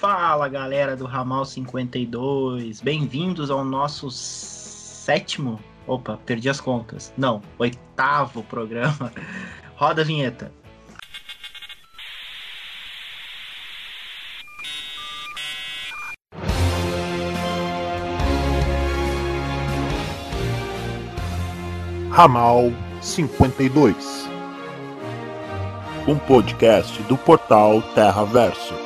Fala galera do Ramal 52, bem-vindos ao nosso sétimo, opa, perdi as contas, não, oitavo programa. Roda a vinheta. Ramal 52 Um podcast do portal Terra Verso.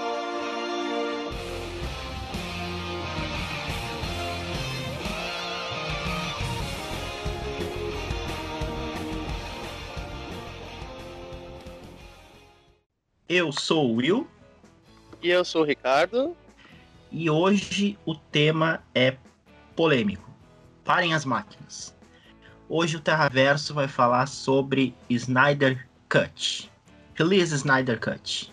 Eu sou o Will. E eu sou o Ricardo. E hoje o tema é polêmico. Parem as máquinas. Hoje o Terraverso vai falar sobre Snyder Cut. Release Snyder Cut.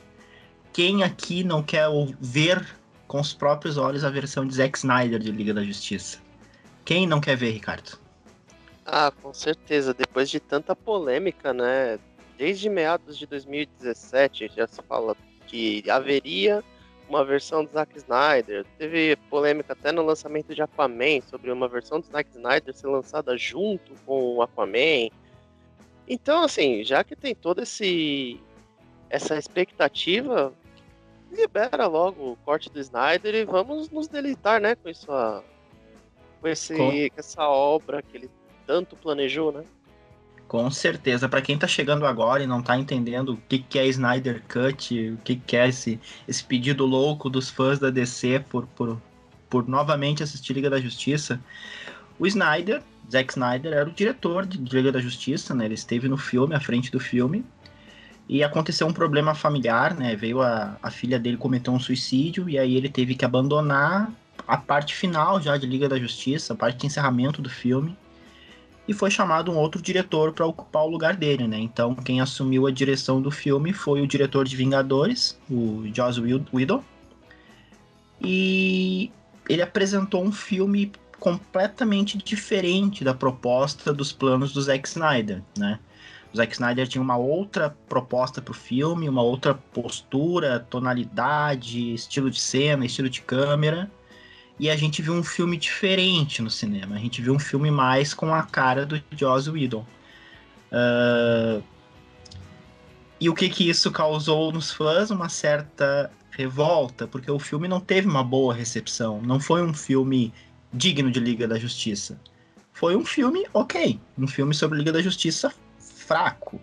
Quem aqui não quer ver com os próprios olhos a versão de Zack Snyder de Liga da Justiça? Quem não quer ver, Ricardo? Ah, com certeza. Depois de tanta polêmica, né? Desde meados de 2017 já se fala que haveria uma versão do Zack Snyder. Teve polêmica até no lançamento de Aquaman sobre uma versão do Zack Snyder ser lançada junto com o Aquaman. Então, assim, já que tem toda esse essa expectativa, libera logo o corte do Snyder e vamos nos deleitar, né, com isso, com esse, com essa obra que ele tanto planejou, né? Com certeza. Para quem tá chegando agora e não tá entendendo o que, que é Snyder Cut, o que, que é esse, esse pedido louco dos fãs da DC por, por, por novamente assistir Liga da Justiça, o Snyder, Zack Snyder, era o diretor de Liga da Justiça, né? Ele esteve no filme, à frente do filme, e aconteceu um problema familiar, né? Veio a, a filha dele cometer um suicídio, e aí ele teve que abandonar a parte final já de Liga da Justiça, a parte de encerramento do filme e foi chamado um outro diretor para ocupar o lugar dele, né? Então, quem assumiu a direção do filme foi o diretor de Vingadores, o Joss Whedon. E ele apresentou um filme completamente diferente da proposta dos planos do Zack Snyder, né? O Zack Snyder tinha uma outra proposta para o filme, uma outra postura, tonalidade, estilo de cena, estilo de câmera e a gente viu um filme diferente no cinema. A gente viu um filme mais com a cara do Joss Whedon. Uh, e o que que isso causou nos fãs? Uma certa revolta, porque o filme não teve uma boa recepção. Não foi um filme digno de Liga da Justiça. Foi um filme ok, um filme sobre Liga da Justiça fraco.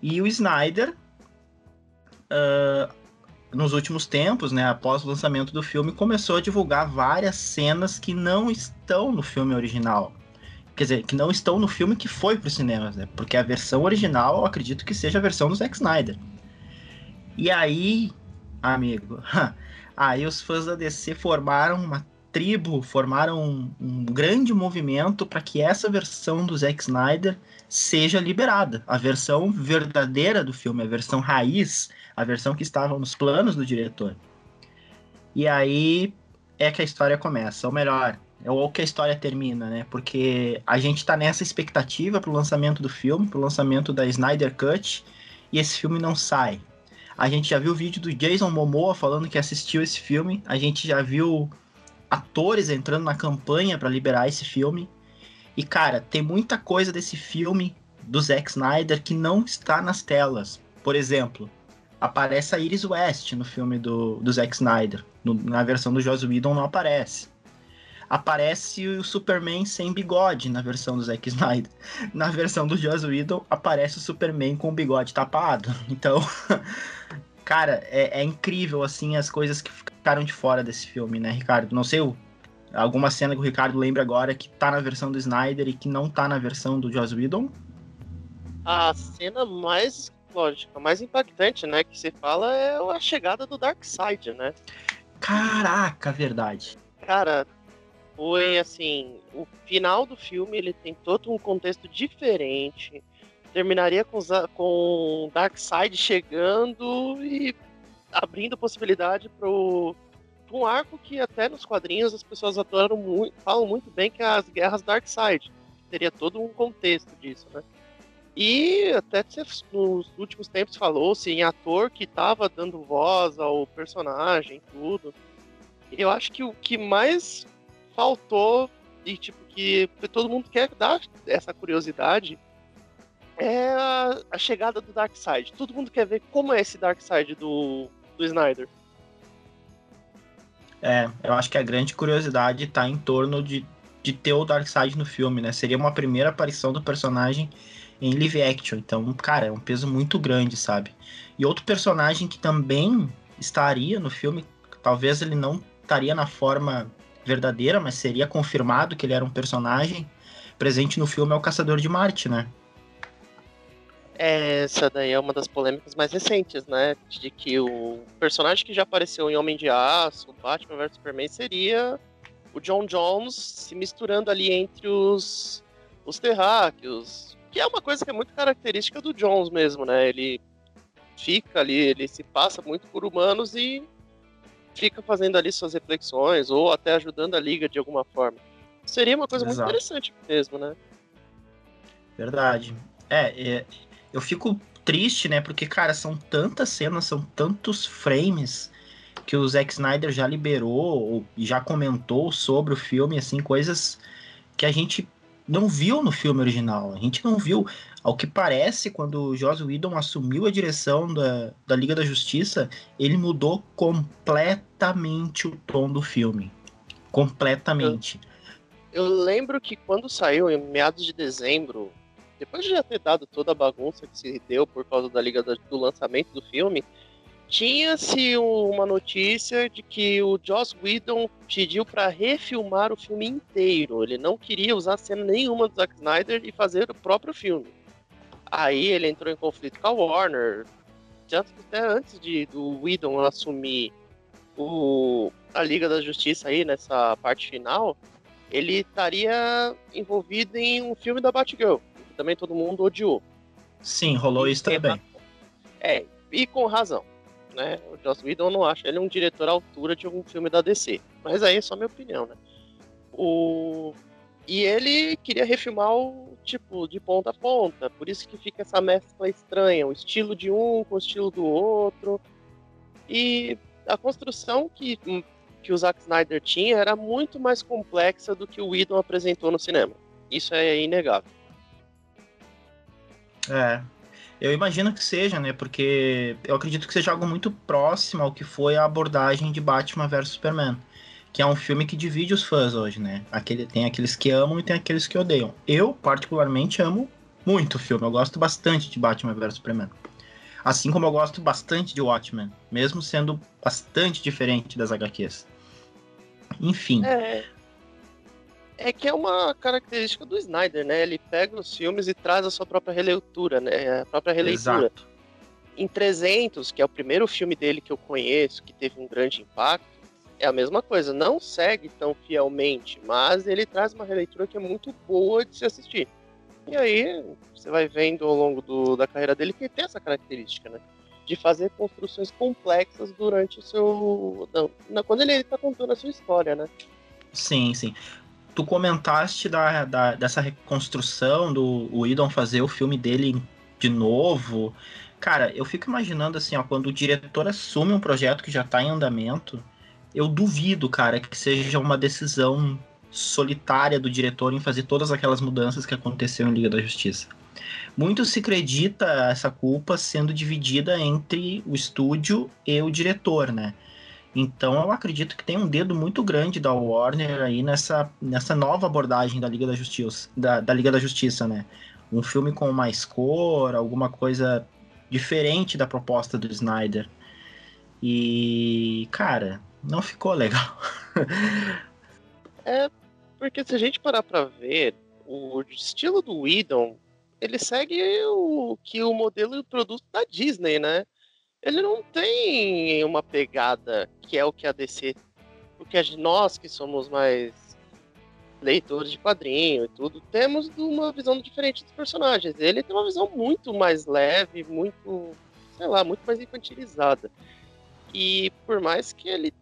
E o Snyder uh, nos últimos tempos, né, após o lançamento do filme, começou a divulgar várias cenas que não estão no filme original. Quer dizer, que não estão no filme que foi para os cinemas, né? Porque a versão original, eu acredito que seja a versão do Zack Snyder. E aí, amigo, aí os fãs da DC formaram uma tribo, formaram um, um grande movimento para que essa versão do Zack Snyder seja liberada. A versão verdadeira do filme, a versão raiz, a versão que estava nos planos do diretor. E aí é que a história começa, ou melhor, é ou que a história termina, né? Porque a gente tá nessa expectativa pro lançamento do filme, pro lançamento da Snyder Cut, e esse filme não sai. A gente já viu o vídeo do Jason Momoa falando que assistiu esse filme, a gente já viu atores entrando na campanha para liberar esse filme. E cara, tem muita coisa desse filme do Zack Snyder que não está nas telas. Por exemplo, aparece a Iris West no filme do, do Zack Snyder. No, na versão do Joss Whedon não aparece. Aparece o Superman sem bigode na versão do Zack Snyder. Na versão do Joss Whedon aparece o Superman com o bigode tapado. Então, cara, é, é, incrível assim as coisas que ficaram de fora desse filme, né, Ricardo? Não sei o, alguma cena que o Ricardo lembra agora que tá na versão do Snyder e que não tá na versão do Joss Whedon? A cena mais lógico, a mais impactante, né, que se fala é a chegada do Darkseid, né? Caraca, verdade. Cara, foi assim, o final do filme ele tem todo um contexto diferente. Terminaria com com Darkseid chegando e abrindo possibilidade pro um arco que até nos quadrinhos as pessoas adoram muito, falam muito bem que é as guerras Darkseid. Teria todo um contexto disso, né? E até nos últimos tempos falou-se em ator que estava dando voz ao personagem, tudo. Eu acho que o que mais faltou e tipo que todo mundo quer dar essa curiosidade é a, a chegada do Darkseid. Todo mundo quer ver como é esse Darkseid do, do Snyder. É, eu acho que a grande curiosidade está em torno de, de ter o Darkseid no filme, né? Seria uma primeira aparição do personagem em live action. Então, cara, é um peso muito grande, sabe? E outro personagem que também estaria no filme, talvez ele não estaria na forma verdadeira, mas seria confirmado que ele era um personagem presente no filme é o Caçador de Marte, né? É, essa daí é uma das polêmicas mais recentes, né? De que o personagem que já apareceu em Homem de Aço, Batman vs Superman, seria o John Jones se misturando ali entre os, os terráqueos, que é uma coisa que é muito característica do Jones mesmo, né? Ele fica ali, ele se passa muito por humanos e fica fazendo ali suas reflexões ou até ajudando a liga de alguma forma. Seria uma coisa Exato. muito interessante mesmo, né? Verdade. É, é, eu fico triste, né? Porque, cara, são tantas cenas, são tantos frames que o Zack Snyder já liberou e já comentou sobre o filme, assim, coisas que a gente não viu no filme original. A gente não viu. Ao que parece, quando o Joss Whedon assumiu a direção da, da Liga da Justiça, ele mudou completamente o tom do filme. Completamente. Eu, eu lembro que quando saiu, em meados de dezembro, depois de já ter dado toda a bagunça que se deu por causa da Liga da, do lançamento do filme, tinha-se uma notícia de que o Joss Whedon pediu para refilmar o filme inteiro. Ele não queria usar cena nenhuma do Zack Snyder e fazer o próprio filme. Aí ele entrou em conflito com a Warner. Até antes de, do Whedon assumir o, a Liga da Justiça aí nessa parte final, ele estaria envolvido em um filme da Batgirl, que também todo mundo odiou. Sim, rolou e isso também. É, e com razão né? O Joss Whedon não acha ele um diretor à altura de um filme da DC. Mas aí é só minha opinião, né? O... E ele queria refilmar o tipo de ponta a ponta, por isso que fica essa mescla estranha, o estilo de um com o estilo do outro. E a construção que, que o Zack Snyder tinha era muito mais complexa do que o Whedon apresentou no cinema. Isso é inegável. É, eu imagino que seja, né? Porque eu acredito que seja algo muito próximo ao que foi a abordagem de Batman vs Superman. Que é um filme que divide os fãs hoje, né? Aquele, tem aqueles que amam e tem aqueles que odeiam. Eu, particularmente, amo muito o filme. Eu gosto bastante de Batman vs Superman. Assim como eu gosto bastante de Watchmen, mesmo sendo bastante diferente das HQs. Enfim. É, é que é uma característica do Snyder, né? Ele pega os filmes e traz a sua própria releitura, né? A própria releitura. Exato. Em 300, que é o primeiro filme dele que eu conheço, que teve um grande impacto, é a mesma coisa. Não segue tão fielmente, mas ele traz uma releitura que é muito boa de se assistir. E aí, você vai vendo ao longo do, da carreira dele que tem essa característica, né? De fazer construções complexas durante o seu. Não, não, quando ele está contando a sua história, né? Sim, sim tu comentaste da, da, dessa reconstrução do Whedon fazer o filme dele de novo. Cara, eu fico imaginando assim, ó, quando o diretor assume um projeto que já tá em andamento, eu duvido, cara, que seja uma decisão solitária do diretor em fazer todas aquelas mudanças que aconteceram em Liga da Justiça. Muito se acredita essa culpa sendo dividida entre o estúdio e o diretor, né? Então eu acredito que tem um dedo muito grande da Warner aí nessa, nessa nova abordagem da Liga da Justiça, da, da Liga da Justiça, né? Um filme com mais cor, alguma coisa diferente da proposta do Snyder. E, cara, não ficou legal. é, porque se a gente parar pra ver, o estilo do Whedon, ele segue o que o modelo do produto da Disney, né? Ele não tem uma pegada que é o que a DC. Porque nós que somos mais leitores de quadrinho e tudo, temos uma visão diferente dos personagens. Ele tem uma visão muito mais leve, muito, sei lá, muito mais infantilizada. E por mais que ele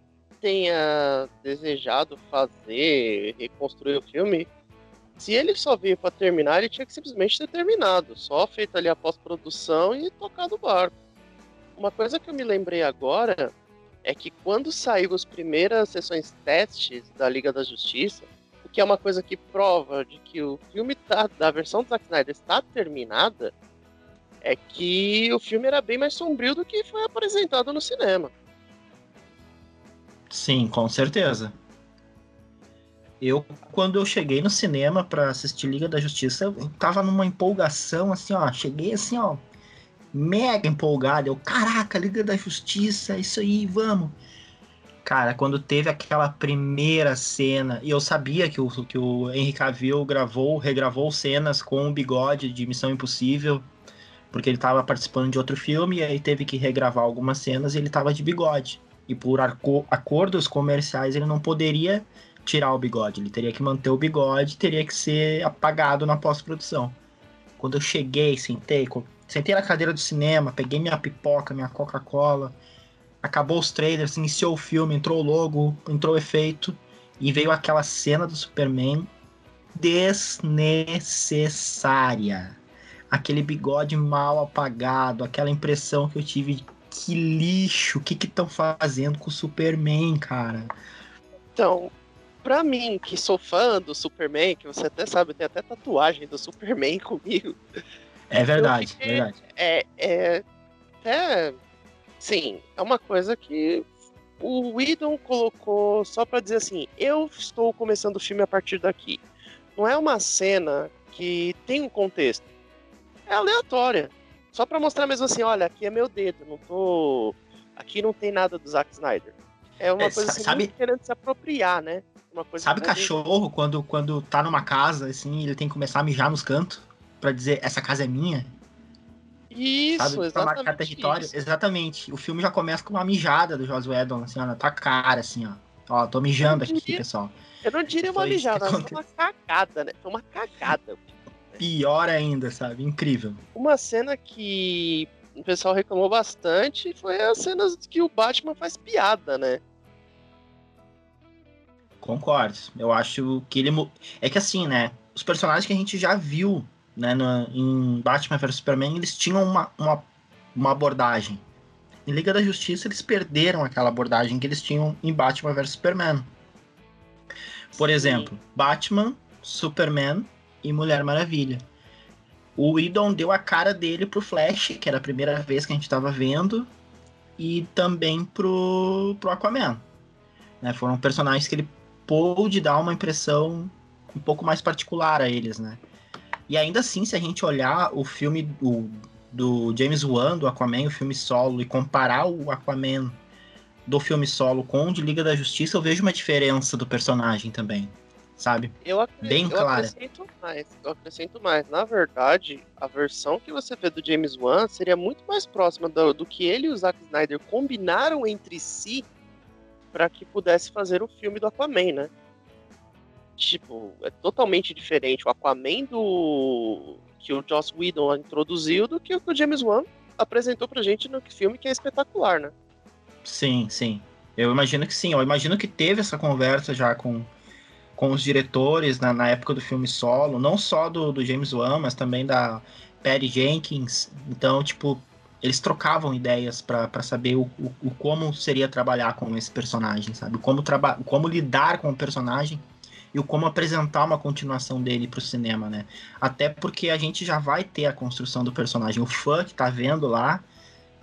tenha desejado fazer, reconstruir o filme, se ele só veio para terminar, ele tinha que simplesmente ter terminado, só feito ali a pós-produção e tocado o barco. Uma coisa que eu me lembrei agora é que quando saiu as primeiras sessões testes da Liga da Justiça, o que é uma coisa que prova de que o filme tá, da versão do Zack Snyder está terminada, é que o filme era bem mais sombrio do que foi apresentado no cinema. Sim, com certeza. Eu, quando eu cheguei no cinema para assistir Liga da Justiça, eu tava numa empolgação, assim, ó. Cheguei assim, ó, mega empolgado. Eu, caraca, Liga da Justiça, isso aí, vamos. Cara, quando teve aquela primeira cena, e eu sabia que o, que o Henry Cavill gravou, regravou cenas com o bigode de Missão Impossível, porque ele estava participando de outro filme, e aí teve que regravar algumas cenas e ele estava de bigode. E por acordos comerciais ele não poderia tirar o bigode. Ele teria que manter o bigode, teria que ser apagado na pós-produção. Quando eu cheguei, sentei, sentei na cadeira do cinema, peguei minha pipoca, minha Coca-Cola, acabou os trailers, iniciou o filme, entrou o logo, entrou o efeito e veio aquela cena do Superman desnecessária. Aquele bigode mal apagado, aquela impressão que eu tive que lixo, o que que estão fazendo com o Superman, cara? Então, pra mim, que sou fã do Superman, que você até sabe, tem até tatuagem do Superman comigo. É verdade, fiquei, verdade. É, é, é. Sim, é uma coisa que o Whedon colocou só para dizer assim: eu estou começando o filme a partir daqui. Não é uma cena que tem um contexto. É aleatória. Só para mostrar mesmo assim: olha, aqui é meu dedo, não tô. Aqui não tem nada do Zack Snyder. É uma é, coisa assim, sabe... querendo se apropriar, né? Uma coisa Sabe cachorro, quando, quando tá numa casa, assim, ele tem que começar a mijar nos cantos para dizer, essa casa é minha? Isso, Sabe? exatamente. Pra marcar território. Isso. Exatamente. O filme já começa com uma mijada do Joss Whedon, assim, ó, na tua cara, assim, ó. Ó, tô mijando aqui, diria, pessoal. Eu não diria uma mijada, mas uma cagada, né? Foi uma cagada. Pior ainda, sabe? Incrível. Uma cena que o pessoal reclamou bastante foi as cenas que o Batman faz piada, né? Concordo. Eu acho que ele. É que assim, né? Os personagens que a gente já viu né, no, em Batman vs Superman, eles tinham uma, uma, uma abordagem. Em Liga da Justiça, eles perderam aquela abordagem que eles tinham em Batman vs Superman. Por Sim. exemplo, Batman, Superman e Mulher Maravilha. O Idon deu a cara dele pro Flash, que era a primeira vez que a gente estava vendo, e também pro, pro Aquaman. Né, foram personagens que ele pôde dar uma impressão um pouco mais particular a eles, né? E ainda assim, se a gente olhar o filme do, do James Wan, do Aquaman, o filme solo, e comparar o Aquaman do filme solo com o de Liga da Justiça, eu vejo uma diferença do personagem também, sabe? Eu, acredito, Bem clara. Eu acrescento mais, eu acrescento mais. Na verdade, a versão que você vê do James Wan seria muito mais próxima do, do que ele e o Zack Snyder combinaram entre si para que pudesse fazer o filme do Aquaman, né? Tipo, é totalmente diferente o Aquaman do que o Joss Whedon introduziu do que o que o James Wan apresentou pra gente no filme, que é espetacular, né? Sim, sim. Eu imagino que sim. Eu imagino que teve essa conversa já com, com os diretores na, na época do filme solo, não só do, do James Wan, mas também da Patty Jenkins. Então, tipo, eles trocavam ideias para saber o, o, o, como seria trabalhar com esse personagem, sabe? Como, traba como lidar com o personagem e o como apresentar uma continuação dele para o cinema, né? Até porque a gente já vai ter a construção do personagem. O fã que tá vendo lá,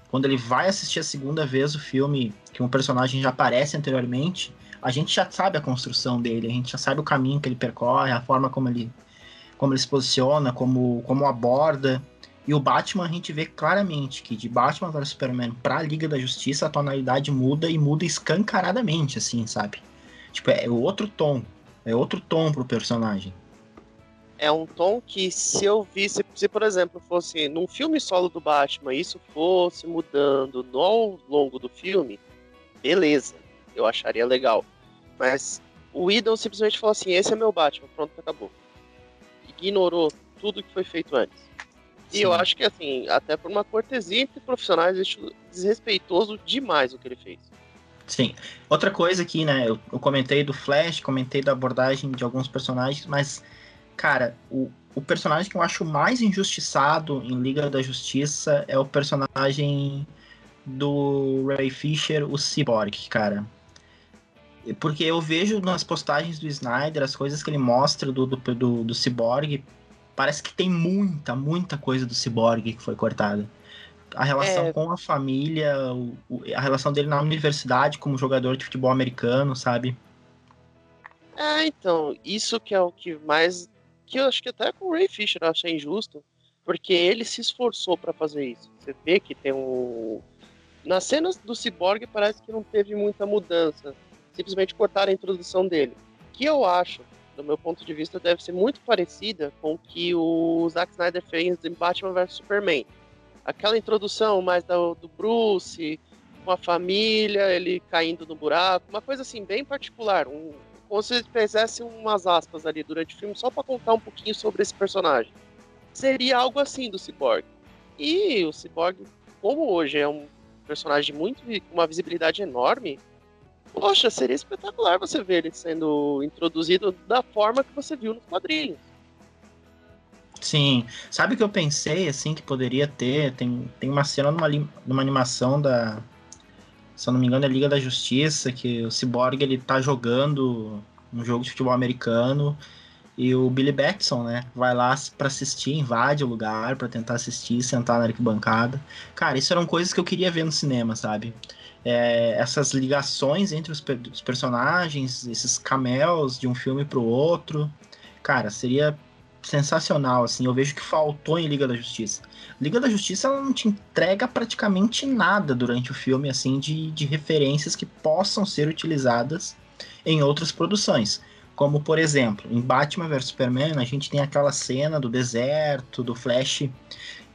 quando ele vai assistir a segunda vez o filme, que um personagem já aparece anteriormente, a gente já sabe a construção dele, a gente já sabe o caminho que ele percorre, a forma como ele, como ele se posiciona, como, como aborda. E o Batman a gente vê claramente que de Batman vs Superman pra Liga da Justiça a tonalidade muda e muda escancaradamente, assim, sabe? Tipo, é outro tom. É outro tom pro personagem. É um tom que se eu visse, se por exemplo fosse num filme solo do Batman, isso fosse mudando ao longo do filme, beleza, eu acharia legal. Mas o Idol simplesmente falou assim: esse é meu Batman, pronto, acabou. Ignorou tudo que foi feito antes. E eu acho que, assim, até por uma cortesia entre profissionais, desrespeitoso demais o que ele fez. Sim. Outra coisa aqui, né? Eu, eu, comentei do Flash, comentei da abordagem de alguns personagens, mas Cara, o, o personagem que eu acho mais injustiçado em Liga da Justiça é o personagem do Ray Fisher, o Cyborg, cara. Porque eu vejo nas postagens do Snyder as coisas que ele mostra do, do, do, do Cyborg. Parece que tem muita, muita coisa do Cyborg que foi cortada. A relação é... com a família, a relação dele na universidade como jogador de futebol americano, sabe? É, então, isso que é o que mais. Que eu acho que até com o Ray Fisher eu achei injusto, porque ele se esforçou para fazer isso. Você vê que tem um. Nas cenas do Cyborg parece que não teve muita mudança simplesmente cortar a introdução dele. Que eu acho, do meu ponto de vista, deve ser muito parecida com o que o Zack Snyder fez em Batman vs Superman. Aquela introdução mais do, do Bruce, com a família, ele caindo no buraco, uma coisa assim, bem particular. Um, como se fizesse umas aspas ali durante o filme, só para contar um pouquinho sobre esse personagem. Seria algo assim do Cyborg. E o Cyborg, como hoje é um personagem muito com uma visibilidade enorme, Poxa, seria espetacular você ver ele sendo introduzido da forma que você viu nos quadrinhos. Sim. Sabe o que eu pensei, assim, que poderia ter? Tem, tem uma cena numa, numa animação da. Se eu não me engano, é Liga da Justiça, que o Cyborg ele tá jogando um jogo de futebol americano e o Billy Batson, né, vai lá para assistir, invade o lugar para tentar assistir, sentar na arquibancada. Cara, isso eram coisas que eu queria ver no cinema, sabe? É, essas ligações entre os, os, personagens, esses cameos de um filme para o outro. Cara, seria sensacional, assim. Eu vejo que faltou em Liga da Justiça. Liga da Justiça ela não te entrega praticamente nada durante o filme, assim, de, de referências que possam ser utilizadas em outras produções. Como, por exemplo, em Batman vs Superman, a gente tem aquela cena do deserto, do Flash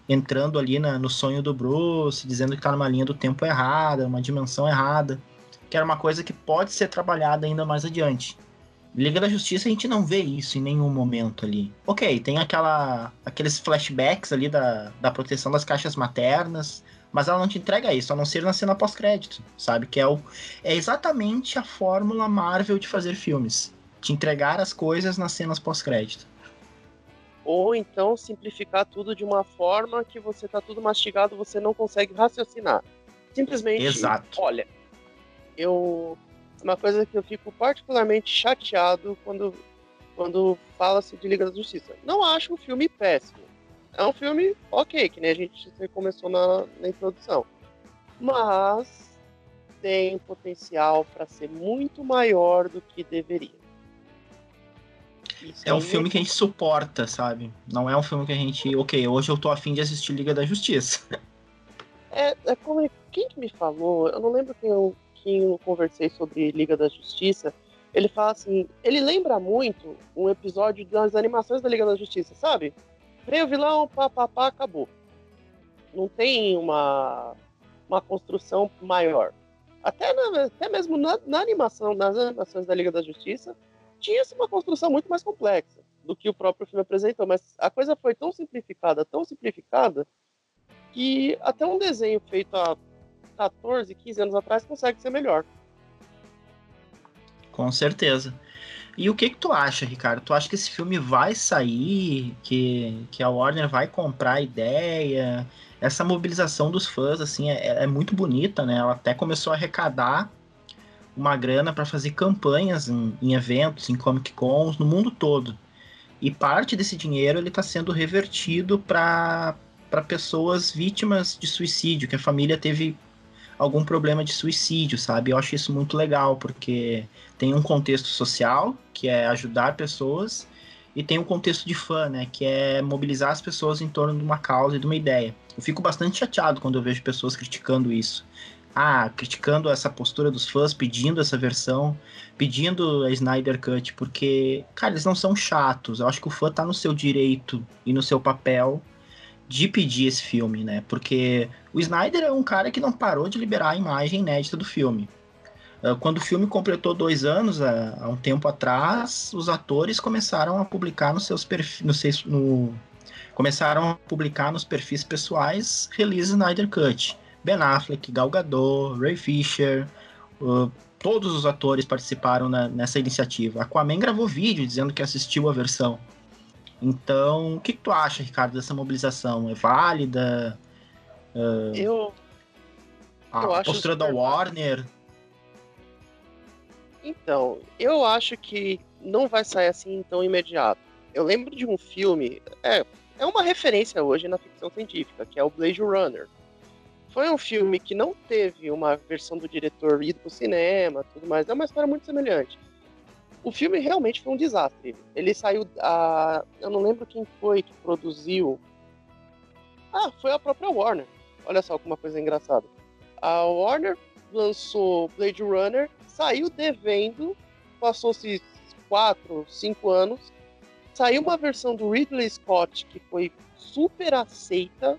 entrando ali na, no sonho do Bruce, dizendo que tá numa linha do tempo errada, uma dimensão errada, que era uma coisa que pode ser trabalhada ainda mais adiante. Liga da Justiça a gente não vê isso em nenhum momento ali. Ok, tem aquela, aqueles flashbacks ali da, da proteção das caixas maternas, mas ela não te entrega isso, a não ser na cena pós-crédito, sabe? Que é, o, é exatamente a fórmula Marvel de fazer filmes. Te entregar as coisas nas cenas pós-crédito ou então simplificar tudo de uma forma que você tá tudo mastigado, você não consegue raciocinar. Simplesmente, Exato. olha, eu uma coisa que eu fico particularmente chateado quando quando fala-se de Liga da Justiça. Não acho um filme péssimo. É um filme ok, que nem a gente começou na, na introdução. Mas tem potencial para ser muito maior do que deveria. É um filme que a gente suporta, sabe? Não é um filme que a gente. Ok, hoje eu tô afim de assistir Liga da Justiça. É, é como. Quem que me falou? Eu não lembro quem eu, quem eu conversei sobre Liga da Justiça. Ele fala assim. Ele lembra muito um episódio das animações da Liga da Justiça, sabe? Veio o vilão, pá, pá, pá, acabou. Não tem uma, uma construção maior. Até, na, até mesmo na, na animação, nas animações da Liga da Justiça, tinha-se uma construção muito mais complexa do que o próprio filme apresentou, mas a coisa foi tão simplificada, tão simplificada, que até um desenho feito há 14, 15 anos atrás consegue ser melhor. Com certeza. E o que que tu acha, Ricardo? Tu acha que esse filme vai sair? Que, que a Warner vai comprar a ideia? Essa mobilização dos fãs, assim, é, é muito bonita, né? Ela até começou a arrecadar uma grana para fazer campanhas em, em, eventos, em Comic Cons, no mundo todo. E parte desse dinheiro ele está sendo revertido para pessoas vítimas de suicídio, que a família teve algum problema de suicídio, sabe? Eu acho isso muito legal, porque tem um contexto social, que é ajudar pessoas, e tem um contexto de fã, né? Que é mobilizar as pessoas em torno de uma causa e de uma ideia. Eu fico bastante chateado quando eu vejo pessoas criticando isso ah, criticando essa postura dos fãs, pedindo essa versão, pedindo a Snyder Cut, porque, cara, eles não são chatos. Eu acho que o fã tá no seu direito e no seu papel de pedir esse filme, né? Porque o Snyder é um cara que não parou de liberar a imagem inédita do filme. Ah, quando o filme completou dois anos, há um tempo atrás, os atores começaram a publicar nos seus perfis. No, no, começaram a publicar nos perfis pessoais release Snyder Cut. Ben Affleck, Gal Gadot, Ray Fisher, uh, todos os atores participaram na, nessa iniciativa. Aquaman gravou vídeo dizendo que assistiu a versão. Então, o que, que tu acha, Ricardo, dessa mobilização? É válida? Uh, eu. A eu acho postura da Warner? Então, eu acho que não vai sair assim tão imediato. Eu lembro de um filme, é, é uma referência hoje na ficção científica, que é o Blade Runner. Foi um filme que não teve uma versão do diretor ido pro cinema, tudo mais, é uma história muito semelhante. O filme realmente foi um desastre. Ele saiu a, eu não lembro quem foi que produziu. Ah, foi a própria Warner. Olha só como uma coisa engraçada. A Warner lançou Blade Runner, saiu devendo, passou-se quatro, cinco anos, saiu uma versão do Ridley Scott que foi super aceita,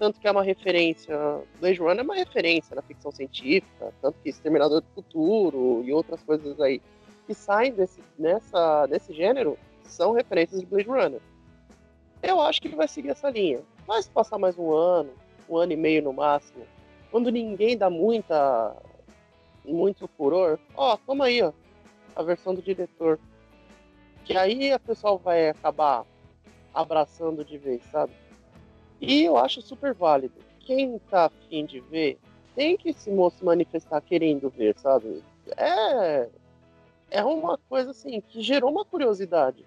tanto que é uma referência. Blade Runner é uma referência na ficção científica, tanto que Exterminador do Futuro e outras coisas aí que saem desse, nessa, nesse gênero são referências de Blade Runner. Eu acho que ele vai seguir essa linha. Vai se passar mais um ano, um ano e meio no máximo, quando ninguém dá muita muito furor, ó, toma aí, ó, a versão do diretor. Que aí a pessoa vai acabar abraçando de vez, sabe? E eu acho super válido. Quem tá afim de ver, tem que se manifestar querendo ver, sabe? É. É uma coisa assim que gerou uma curiosidade.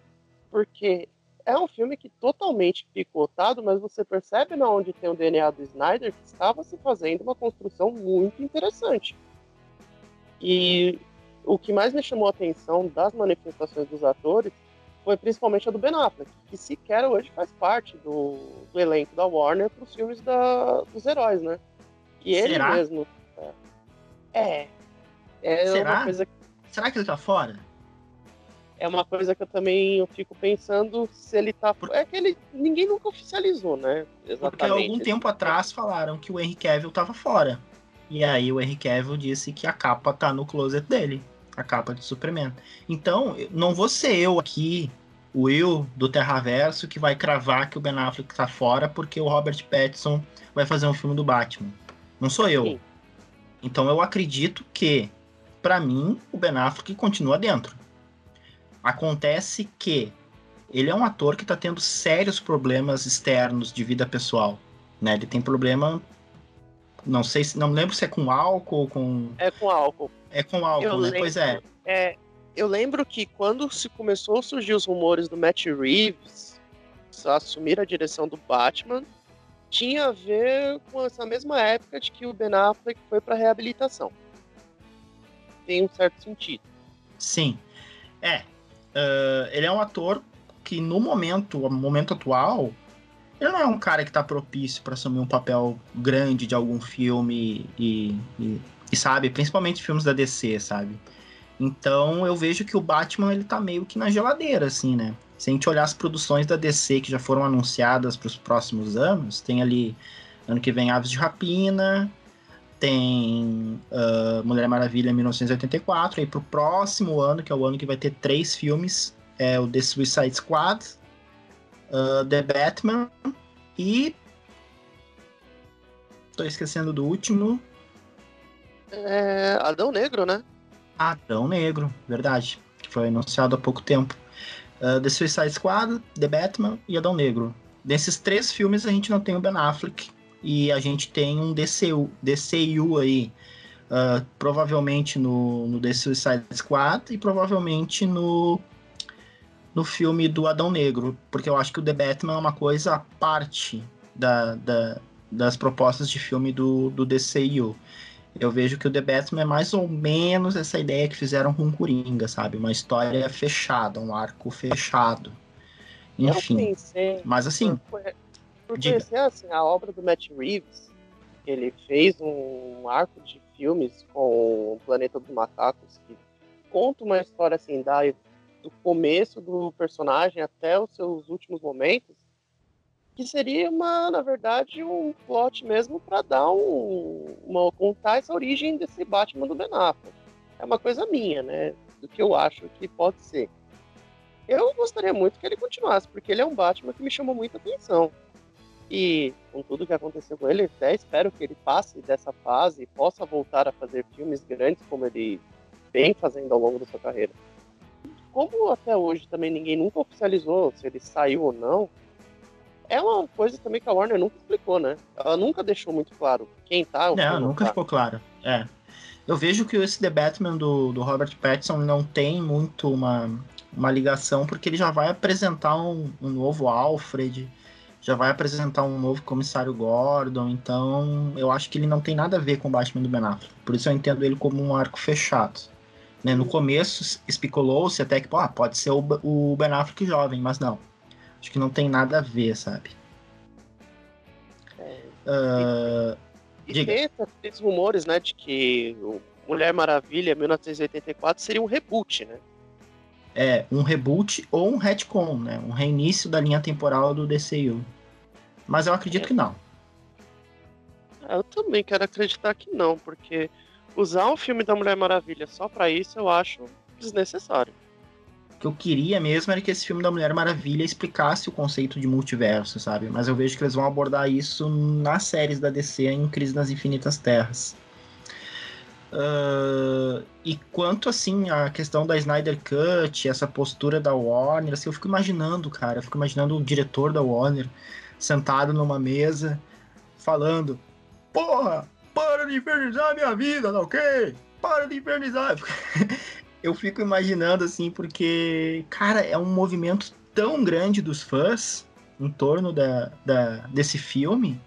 Porque é um filme que totalmente picotado, mas você percebe na onde tem o DNA do Snyder que estava se fazendo uma construção muito interessante. E o que mais me chamou a atenção das manifestações dos atores foi principalmente a do Ben Affleck, que sequer hoje faz parte do, do elenco da Warner para os filmes da, dos heróis, né? E ele Será? mesmo. É. É Será? uma coisa Será que ele tá fora? é uma coisa que eu também eu fico pensando se ele tá. É que ele. Ninguém nunca oficializou, né? Exatamente. Porque algum tempo atrás falaram que o Henry Cavill tava fora. E aí o Henry Cavill disse que a capa tá no closet dele. A capa de Superman. Então, não vou ser eu aqui, o Will do Terraverso, que vai cravar que o Ben Affleck tá fora porque o Robert Pattinson vai fazer um filme do Batman. Não sou eu. Sim. Então eu acredito que, pra mim, o Ben Affleck continua dentro. Acontece que ele é um ator que tá tendo sérios problemas externos de vida pessoal. Né? Ele tem problema. Não sei se. Não lembro se é com álcool ou com. É com álcool. É com álcool, Eu né? lembro. Pois é. É, eu lembro que quando se começou a surgir os rumores do Matt Reeves assumir a direção do Batman, tinha a ver com essa mesma época de que o Ben Affleck foi para reabilitação. Tem um certo sentido. Sim. É. ah, ele é um ator que no momento, no momento atual, ele não é um cara que tá propício para assumir um papel grande de algum filme e, e, e, sabe, principalmente filmes da DC, sabe? Então eu vejo que o Batman ele tá meio que na geladeira, assim, né? Se a gente olhar as produções da DC que já foram anunciadas para os próximos anos, tem ali ano que vem Aves de Rapina, tem ah, Mulher Maravilha 1984, aí pro próximo ano, que é o ano que vai ter três filmes, é o The Suicide Squad, ah, The Batman e. Tô esquecendo do último. É, Adão Negro, né? Adão Negro, verdade. Que foi anunciado há pouco tempo. Ah, The Suicide Squad, The Batman e Adão Negro. Desses três filmes a gente não tem o Ben Affleck. E a gente tem um DCU, DCU aí. ah, provavelmente no, no The Suicide Squad e provavelmente no, no filme do Adão Negro. Porque eu acho que o The Batman é uma coisa à parte da, da- das propostas de filme do, do DCU. Eu vejo que o The Batman é mais ou menos essa ideia que fizeram com o Coringa, sabe? Uma história fechada, um arco fechado. Enfim. pensei. Mas assim, Por, conhecer assim, a obra do Matt Reeves, ele fez um arco de filmes com o Planeta dos Macacos, que conta uma história assim, da, do começo do personagem até os seus últimos momentos, que seria uma, na verdade, um plot mesmo para dar um, uma, contar essa origem desse Batman do Ben Affleck. É uma coisa minha, né? Do que eu acho que pode ser. Eu gostaria muito que ele continuasse, porque ele é um Batman que me chamou muita atenção. E com tudo que aconteceu com ele, até espero que ele passe dessa fase e possa voltar a fazer filmes grandes como ele vem fazendo ao longo da sua carreira. Como até hoje também ninguém nunca oficializou se ele saiu ou não, é uma coisa também que a Warner nunca explicou, né? Ela nunca deixou muito claro quem tá ou Não, quem nunca tá. ficou claro. É. Eu vejo que esse The Batman do, do Robert Pattinson não tem muito uma, uma ligação, porque ele já vai apresentar um, um novo Alfred, já vai apresentar um novo comissário Gordon, então eu acho que ele não tem nada a ver com o Batman do Ben Affleck. Por isso eu entendo ele como um arco fechado. Né? No começo especulou-se até que ah, pode ser o, Ben Affleck jovem, mas não. Acho que não tem nada a ver, sabe? É. Ah, E Diga. tem esses rumores, né, de que o Mulher Maravilha 1984 seria um reboot, né? é um reboot ou um retcon, né? Um reinício da linha temporal do DCU. Mas eu acredito É. que não. Eu também quero acreditar que não, porque usar um filme da Mulher Maravilha só pra isso eu acho desnecessário. O que eu queria mesmo era que esse filme da Mulher Maravilha explicasse o conceito de multiverso, sabe? Mas eu vejo que eles vão abordar isso nas séries da DC em Crise nas Infinitas Terras. Ah, e quanto assim a questão da Snyder Cut, essa postura da Warner, assim, eu fico imaginando, cara, eu fico imaginando o diretor da Warner sentado numa mesa falando: Porra, para de infernizar minha vida, tá ok? Para de infernizar. eu fico imaginando assim, porque, cara, é um movimento tão grande dos fãs em torno da, da, desse filme.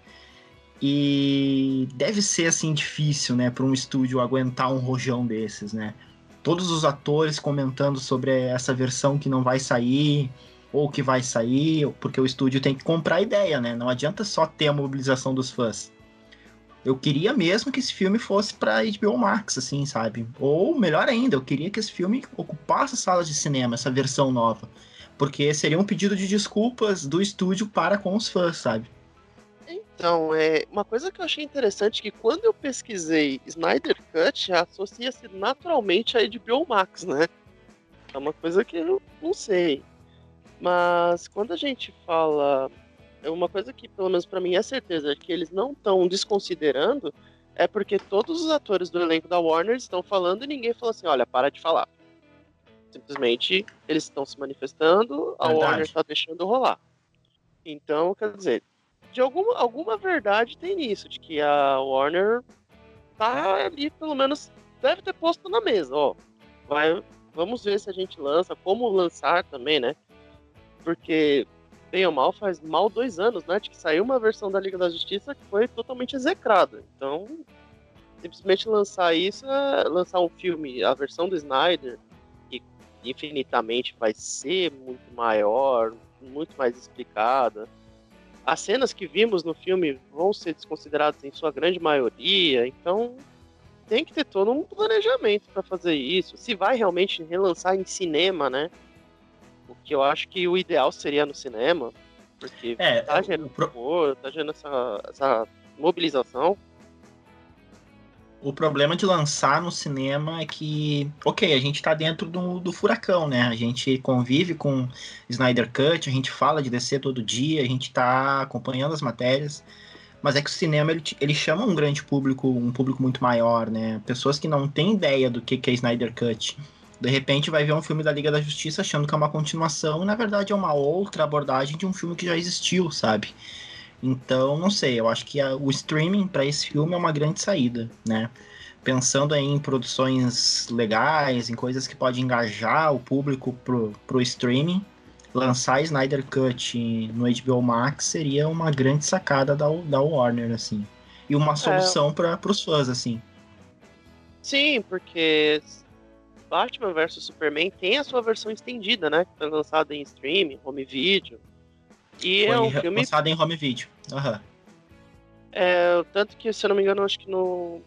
E deve ser assim difícil, né, para um estúdio aguentar um rojão desses, né? Todos os atores comentando sobre essa versão que não vai sair ou que vai sair, porque o estúdio tem que comprar a ideia, né? Não adianta só ter a mobilização dos fãs. Eu queria mesmo que esse filme fosse para HBO Max, assim, sabe? Ou melhor ainda, eu queria que esse filme ocupasse salas de cinema, essa versão nova, porque seria um pedido de desculpas do estúdio para com os fãs, sabe? Então, é uma coisa que eu achei interessante é que quando eu pesquisei Snyder Cut, associa-se naturalmente a HBO Max, né? É uma coisa que eu não sei. Mas quando a gente fala, uma coisa que pelo menos pra mim é certeza que eles não estão desconsiderando é porque todos os atores do elenco da Warner estão falando e ninguém falou assim, olha, para de falar. Simplesmente eles estão se manifestando, a Verdade. Warner está deixando rolar. Então, quer dizer, de alguma, alguma verdade tem nisso, de que a Warner tá ali, pelo menos, deve ter posto na mesa, ó. Vai, vamos ver se a gente lança, como lançar também, né? Porque, bem ou mal, faz mal dois anos, né? De que saiu uma versão da Liga da Justiça que foi totalmente execrada. Então, simplesmente lançar isso, é lançar um filme, a versão do Snyder, que infinitamente vai ser muito maior, muito mais explicada. As cenas que vimos no filme vão ser desconsideradas em sua grande maioria, então tem que ter todo um planejamento para fazer isso. Se vai realmente relançar em cinema, né? O que eu acho que o ideal seria no cinema, porque É, tá o gerando pro- humor, tá gerando essa, essa mobilização. O problema de lançar no cinema é que, ok, a gente tá dentro do, do furacão, né? A gente convive com Snyder Cut, a gente fala de DC todo dia, a gente tá acompanhando as matérias, mas é que o cinema ele, ele chama um grande público, um público muito maior, né? Pessoas que não têm ideia do que, que é Snyder Cut. De repente vai ver um filme da Liga da Justiça achando que é uma continuação e na verdade é uma outra abordagem de um filme que já existiu, sabe? Então, não sei, eu acho que a- o streaming para esse filme é uma grande saída, né? Pensando aí em produções legais, em coisas que podem engajar o público pro, pro streaming, lançar Snyder Cut no HBO Max seria uma grande sacada da, da Warner, assim. E uma solução para os fãs, assim. Sim, porque Batman vs Superman tem a sua versão estendida, né? Que foi lançada em streaming, home video. E é um Foi filme lançado em home video. Aham. É, tanto que, se eu não me engano, acho que no.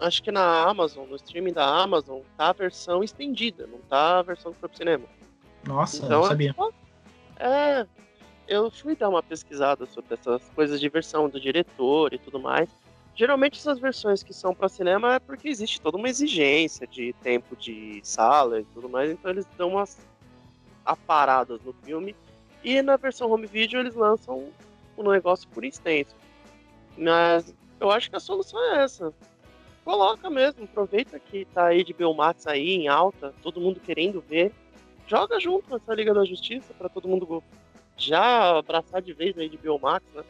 Acho que na Amazon, no streaming da Amazon, tá a versão estendida, não tá a versão que foi pro cinema. Nossa, Então, não é sabia. só- É, eu fui dar uma pesquisada sobre essas coisas de versão do diretor e tudo mais. Geralmente essas versões que são para cinema é porque existe toda uma exigência de tempo de sala e tudo mais, então eles dão umas aparadas no filme. E na versão home video eles lançam o negócio por extenso. Mas eu acho que a solução é essa. Coloca mesmo, aproveita que tá aí de Max aí em alta, todo mundo querendo ver. joga junto essa Liga da Justiça para todo mundo já abraçar de vez aí de Biomax, né?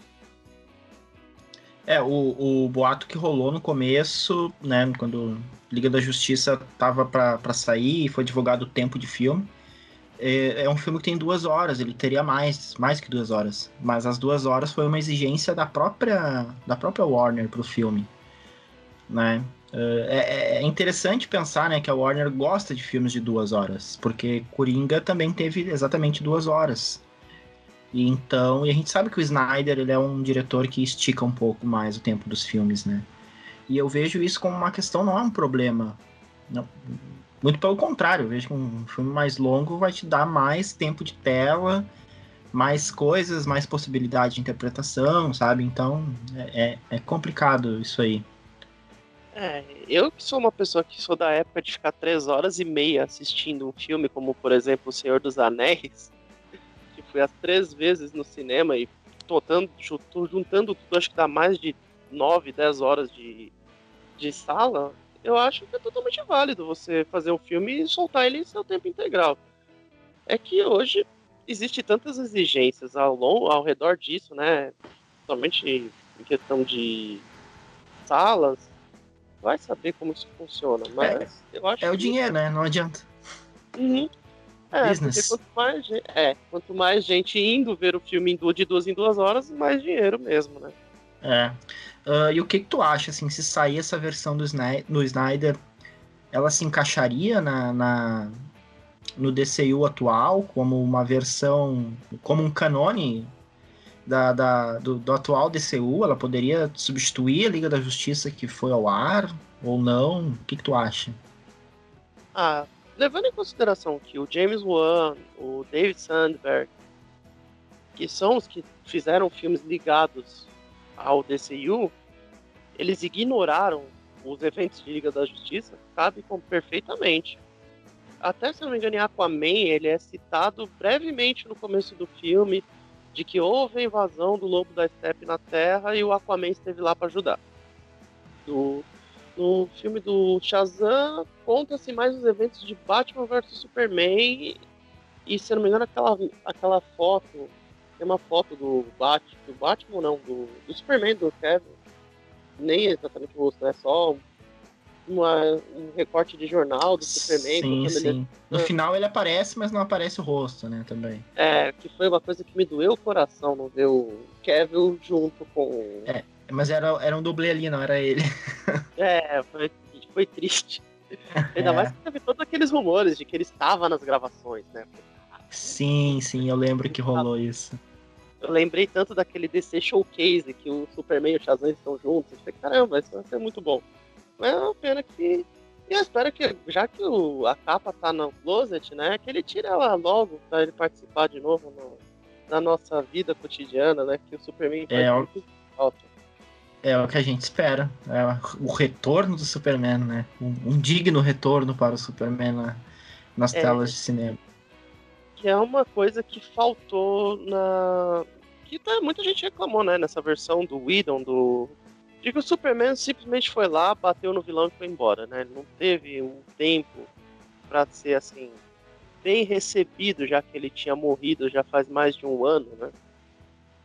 É, o, o boato que rolou no começo, né, quando Liga da Justiça tava para sair e foi divulgado o tempo de filme, é, é, um filme que tem duas horas, ele teria mais, mais que duas horas. Mas as duas horas foi uma exigência da própria, da própria Warner pro filme, né? É, é, é interessante pensar, né, que a Warner gosta de filmes de duas horas, porque Coringa também teve exatamente duas horas. E então, e a gente sabe que o Snyder ele é um diretor que estica um pouco mais o tempo dos filmes, né? E eu vejo isso como uma questão, não é um problema. Não, muito pelo contrário, eu vejo que um filme mais longo vai te dar mais tempo de tela, mais coisas, mais possibilidade de interpretação, sabe? Então é, é, é complicado isso aí. É, eu que sou uma pessoa que sou da época de ficar três horas e meia assistindo um filme, como por exemplo O Senhor dos Anéis, fui as três vezes no cinema e tô, tô juntando tudo, acho que dá mais de 9, 10 horas de, de sala, eu acho que é totalmente válido você fazer um filme e soltar ele em seu tempo integral. É que hoje existe tantas exigências ao, longo, ao redor disso, né? Somente em questão de salas, vai saber como isso funciona, mas é, eu acho É o dinheiro, né? Não adianta. Uhum. É, Business. Quanto mais, é, quanto mais gente indo ver o filme de duas em duas horas, mais dinheiro mesmo, né? É. Uh, e o que, que tu acha, assim, se sair essa versão do, Snyder, do Snyder ela se encaixaria na, na, no DCU atual como uma versão, como um canone da, da do, do, atual DCU? Ela poderia substituir a Liga da Justiça que foi ao ar ou não? O que, que tu acha? Ah, levando em consideração que o James Wan, o David Sandberg, que são os que fizeram filmes ligados ao DCU, eles ignoraram os eventos de Liga da Justiça, sabe, como perfeitamente. Até se não me engano, em Aquaman, ele é citado brevemente no começo do filme de que houve a invasão do Lobo da Steppe na Terra e o Aquaman esteve lá para ajudar. Do no filme do Shazam, conta-se mais os eventos de Batman vs Superman. E, se não me engano, aquela, aquela foto. Tem uma foto do Batman, do Batman não, do, do Superman, do Kevin. Nem exatamente o rosto, é só uma, um recorte de jornal do Superman. Sim, sim. Ele... No ah. final ele aparece, mas não aparece o rosto, né, também. É, que foi uma coisa que me doeu o coração não ver o Kevin junto com... É, mas era, era um dublê ali, não era ele. é, foi, foi triste. Ainda é. mais que teve todos aqueles rumores de que ele estava nas gravações, né? Sim, sim, eu lembro que rolou isso. Eu lembrei tanto daquele DC Showcase que o Superman e o Shazam estão juntos. Eu falei, caramba, isso vai ser muito bom. Mas é uma pena que. E eu espero que, já que o, a capa tá no closet, né, que ele tire ela logo pra ele participar de novo no, na nossa vida cotidiana, né? Que o Superman é, faz muito falta. É o que a gente espera. É o retorno do Superman, né? Um, um digno retorno para o Superman na, nas é, telas de cinema. Que é uma coisa que faltou na. Que tá, muita gente reclamou, né? Nessa versão do Whedon, do. De que o Superman simplesmente foi lá, bateu no vilão e foi embora, né? Ele não teve um tempo para ser assim. Bem recebido, já que ele tinha morrido já faz mais de um ano, né?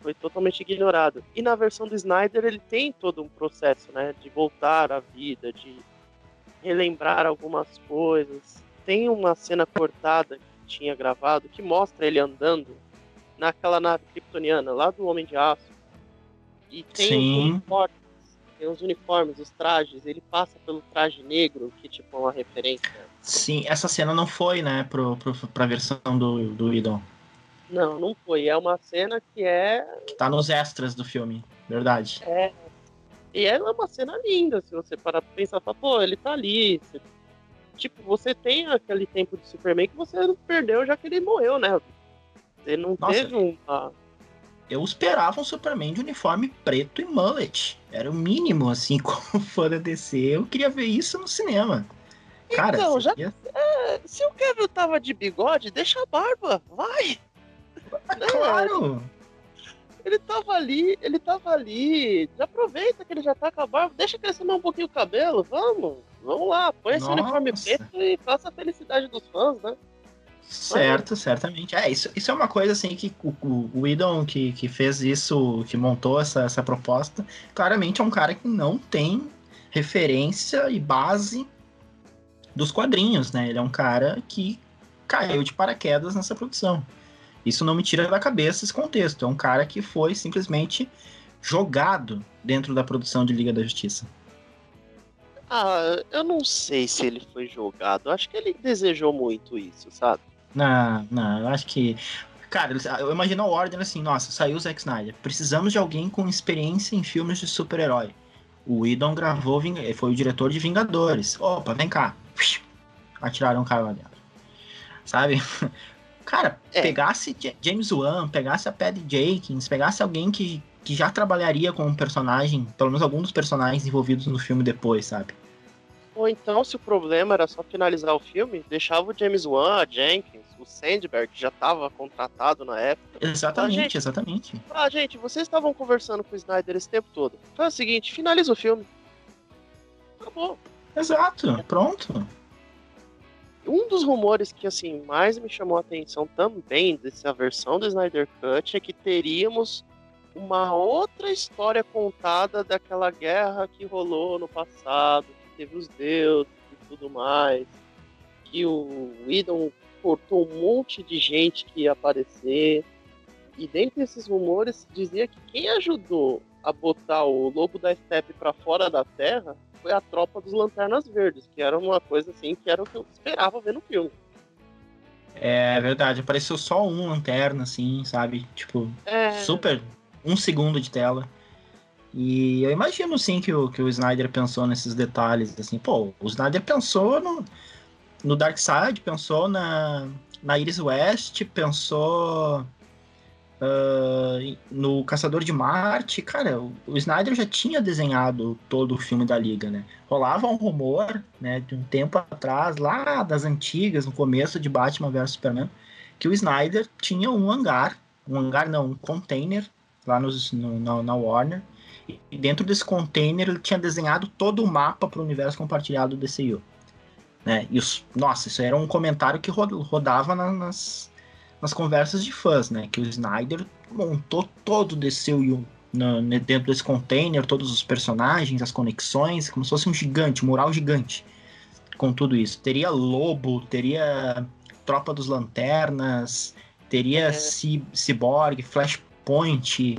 Foi totalmente ignorado. E na versão do Snyder ele tem todo um processo, né, de voltar à vida, de relembrar algumas coisas. Tem uma cena cortada que tinha gravado que mostra ele andando naquela nave kryptoniana lá do Homem de Aço. E tem Sim. os uniformes, tem os uniformes, os trajes, ele passa pelo traje negro, que tipo é uma referência. Sim, essa cena não foi, né, pro, pro, pra versão do, do Idol. Não, não foi. É uma cena que é. Tá nos extras do filme, verdade. É. E ela é uma cena linda, se você parar pra pensar, fala, pô, ele tá ali. Você... Tipo, você tem aquele tempo de Superman que você perdeu já que ele morreu, né? Ele não Nossa, teve uma. Eu esperava um Superman de uniforme preto e mullet. Era o mínimo, assim, como fã da DC. Eu queria ver isso no cinema. Cara, então, já, é, se o Kevin tava de bigode, deixa a barba, vai. Claro! Ele tava ali, ele tava ali. Já aproveita que ele já tá com a barba, deixa crescer mais um pouquinho o cabelo, vamos. Vamos lá, põe esse uniforme preto e faça a felicidade dos fãs, né? Certo, certamente. É, isso, isso é uma coisa assim que o, o, que, que fez isso, que montou essa, essa proposta, claramente é um cara que não tem referência e base dos quadrinhos, né? Ele é um cara que caiu de paraquedas nessa produção. Isso não me tira da cabeça esse contexto. É um cara que foi simplesmente jogado dentro da produção de Liga da Justiça. Ah, eu não sei se ele foi jogado. Acho que ele desejou muito isso, sabe? Não, não, eu acho que. Cara, eu imagino o Warner assim, nossa, saiu o Zack Snyder. Precisamos de alguém com experiência em filmes de super-herói. O Whedon gravou, foi o diretor de Vingadores. Opa, vem cá. Atiraram o cara lá dentro. Sabe? Cara, é. pegasse James Wan, pegasse a Patty Jenkins, pegasse alguém que, que já trabalharia com um personagem, pelo menos algum dos personagens envolvidos no filme depois, sabe? Ou então, se o problema era só finalizar o filme, deixava o James Wan, a Jenkins, o Sandberg, que já estava contratado na época. Exatamente, ah, gente, exatamente. Ah, gente, vocês estavam conversando com o Snyder esse tempo todo. É o seguinte, finaliza o filme. Acabou. Exato, pronto. Um dos rumores que assim mais me chamou a atenção também dessa versão do Snyder Cut é que teríamos uma outra história contada daquela guerra que rolou no passado, teve os deuses e tudo mais, que o Idon cortou um monte de gente que ia aparecer. E dentre esses rumores dizia que quem ajudou a botar o lobo da steppe para fora da terra foi a tropa dos Lanternas Verdes, que era uma coisa assim que era o que eu esperava ver no filme. É verdade, apareceu só um lanterna, assim, sabe? Tipo, é... super. Um segundo de tela. E eu imagino sim que o, que o Snyder pensou nesses detalhes, assim, pô, o Snyder pensou no, no Darkseid, pensou na, na Iris West, pensou uh, no Caçador de Marte. Cara, o, o, Snyder já tinha desenhado todo o filme da Liga, né? Rolava um rumor, né, de um tempo atrás, lá das antigas, no começo de Batman vs Superman, que o Snyder tinha um hangar, um hangar não, um container lá nos, no, na, na Warner, e dentro desse container ele tinha desenhado todo o mapa para o universo compartilhado do DCU. Né? E os, nossa, isso era um comentário que rodava nas, nas conversas de fãs, né? Que o Snyder montou todo o DCU no, dentro desse container, todos os personagens, as conexões, como se fosse um gigante, um mural gigante com tudo isso. Teria Lobo, teria Tropa dos Lanternas, teria é. Cyborg, Flashpoint,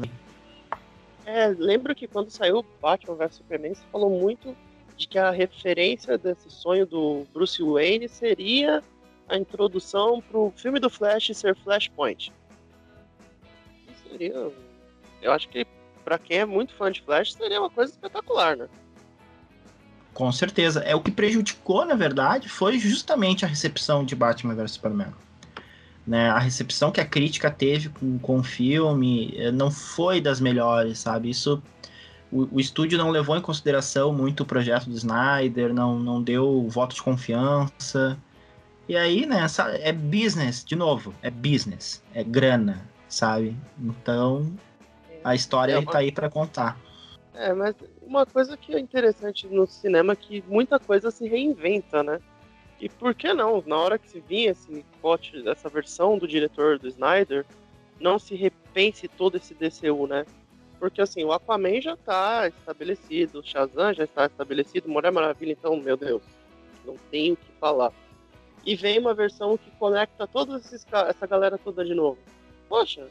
é, lembro que quando saiu Batman vs Superman, você falou muito de que a referência desse sonho do Bruce Wayne seria a introdução pro filme do Flash ser Flashpoint. Seria. Eu acho que para quem é muito fã de Flash seria uma coisa espetacular, né? Com certeza. É o que prejudicou, na verdade, foi justamente a recepção de Batman vs Superman. Né, a recepção que a crítica teve com, com o filme eh, não foi das melhores, sabe? Isso o, o, estúdio não levou em consideração muito o projeto do Snyder, não, não deu voto de confiança. E aí, né, é business, de novo, é business, é grana, sabe? Então, a história é uma... tá aí para contar. É, mas uma coisa que é interessante no cinema é que muita coisa se reinventa, né? E por que não? Na hora que se vinha esse pote, essa versão do diretor do Snyder, não se repense todo esse DCU, né? Porque assim, o Aquaman já está estabelecido, o Shazam já está estabelecido, Mulher Maravilha, então, meu Deus, não tem o que falar. E vem uma versão que conecta toda essa galera toda de novo. Poxa,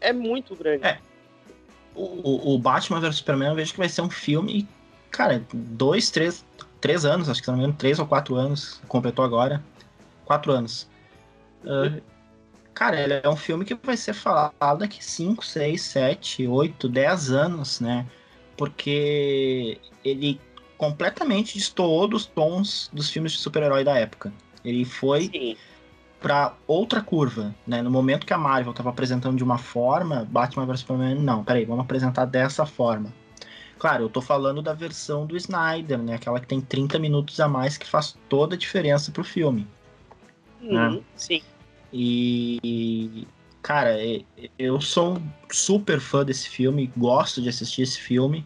é muito grande. É. O, o Batman vs Superman eu vejo que vai ser um filme, cara, dois, três, três anos, acho que se não me engano, três ou quatro anos, completou agora. Quatro anos. Uh, cara, ele é um filme que vai ser falado daqui cinco, seis, sete, oito, dez anos, né? Porque ele completamente destoou dos tons dos filmes de super-herói da época. Ele foi para outra curva, né? No momento que a Marvel estava apresentando de uma forma, Batman vs Superman, não, peraí, vamos apresentar dessa forma. Claro, eu tô falando da versão do Snyder, né? Aquela que tem 30 minutos a mais que faz toda a diferença pro filme. Uhum, né? Sim. E, cara, eu sou um super fã desse filme, gosto de assistir esse filme.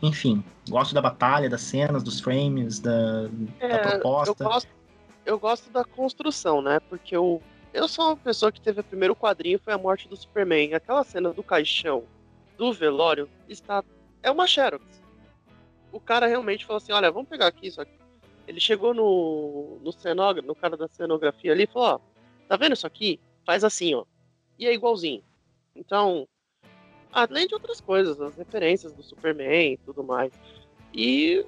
Enfim, gosto da batalha, das cenas, dos frames, da, é, da proposta. Eu gosto, eu gosto da construção, né? Porque o Eu sou uma pessoa que teve o primeiro quadrinho, foi a morte do Superman. Aquela cena do caixão, do velório, está. É uma Xerox. O cara realmente falou assim: olha, vamos pegar aqui isso aqui. Ele chegou no, no cenógrafo, no cara da cenografia ali e falou: ó, tá vendo isso aqui? Faz assim, ó. E é igualzinho. Então, além de outras coisas, as referências do Superman e tudo mais. E,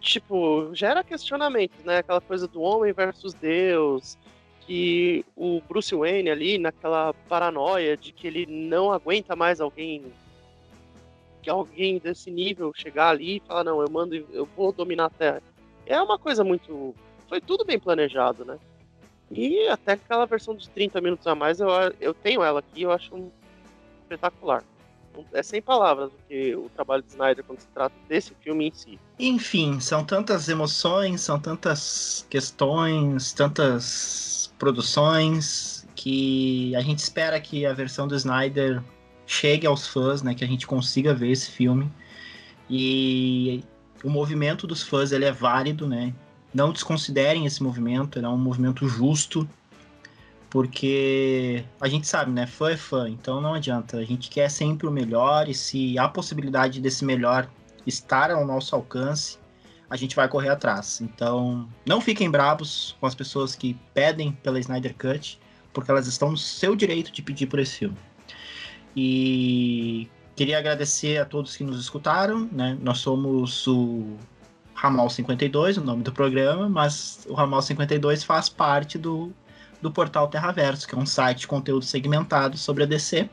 tipo, gera questionamentos, né? Aquela coisa do homem versus Deus, que o Bruce Wayne ali, naquela paranoia de que ele não aguenta mais alguém que alguém desse nível chegar ali e falar, não, eu mando, eu vou dominar a Terra. É uma coisa muito. Foi tudo bem planejado, né? E até aquela versão de 30 minutos a mais, eu, eu tenho ela aqui, eu acho espetacular. É sem palavras o que o trabalho de Snyder quando se trata desse filme em si. Enfim, são tantas emoções, são tantas questões, tantas produções que a gente espera que a versão do Snyder chegue aos fãs, né, que a gente consiga ver esse filme. E o movimento dos fãs ele é válido, né? Não desconsiderem esse movimento, ele é um movimento justo, porque a gente sabe, né? Fã é fã, então não adianta. A gente quer sempre o melhor e se há possibilidade desse melhor estar ao nosso alcance, a gente vai correr atrás. Então, não fiquem bravos com as pessoas que pedem pela Snyder Cut, porque elas estão no seu direito de pedir por esse filme. E queria agradecer a todos que nos escutaram, né? Nós somos o Ramal 52, o nome do programa, mas o Ramal 52 faz parte do, do portal Terraverso, que é um site de conteúdo segmentado sobre a DC.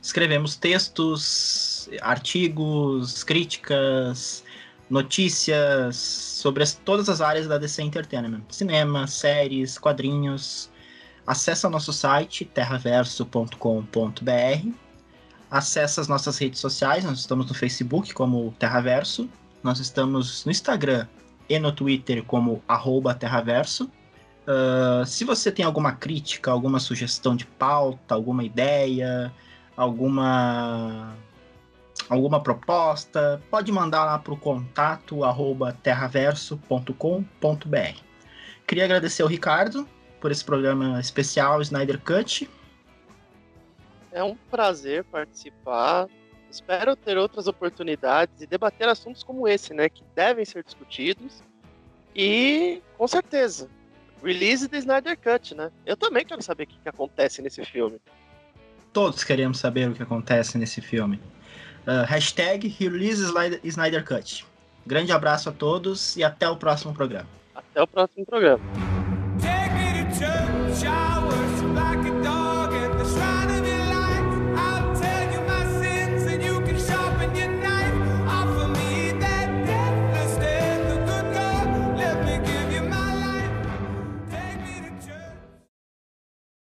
Escrevemos textos, artigos, críticas, notícias sobre as, todas as áreas da DC Entertainment: cinema, séries, quadrinhos. Acesse nosso site terraverso.com.br. Acesse as nossas redes sociais, nós estamos no Facebook como Terraverso, nós estamos no Instagram e no Twitter como Terraverso. Uh, se você tem alguma crítica, alguma sugestão de pauta, alguma ideia, alguma alguma proposta, pode mandar lá para o contato arroba terraverso.com.br. Queria agradecer ao Ricardo por esse programa especial Snyder Cut. É um prazer participar Espero ter outras oportunidades e debater assuntos como esse, né, que devem ser discutidos. E, com certeza, release do Snyder Cut, né? Eu também quero saber o que, que acontece nesse filme. Todos queremos saber o que acontece nesse filme. Uh, hashtag release Snyder Cut. Grande abraço a todos e até o próximo programa. Até o próximo programa.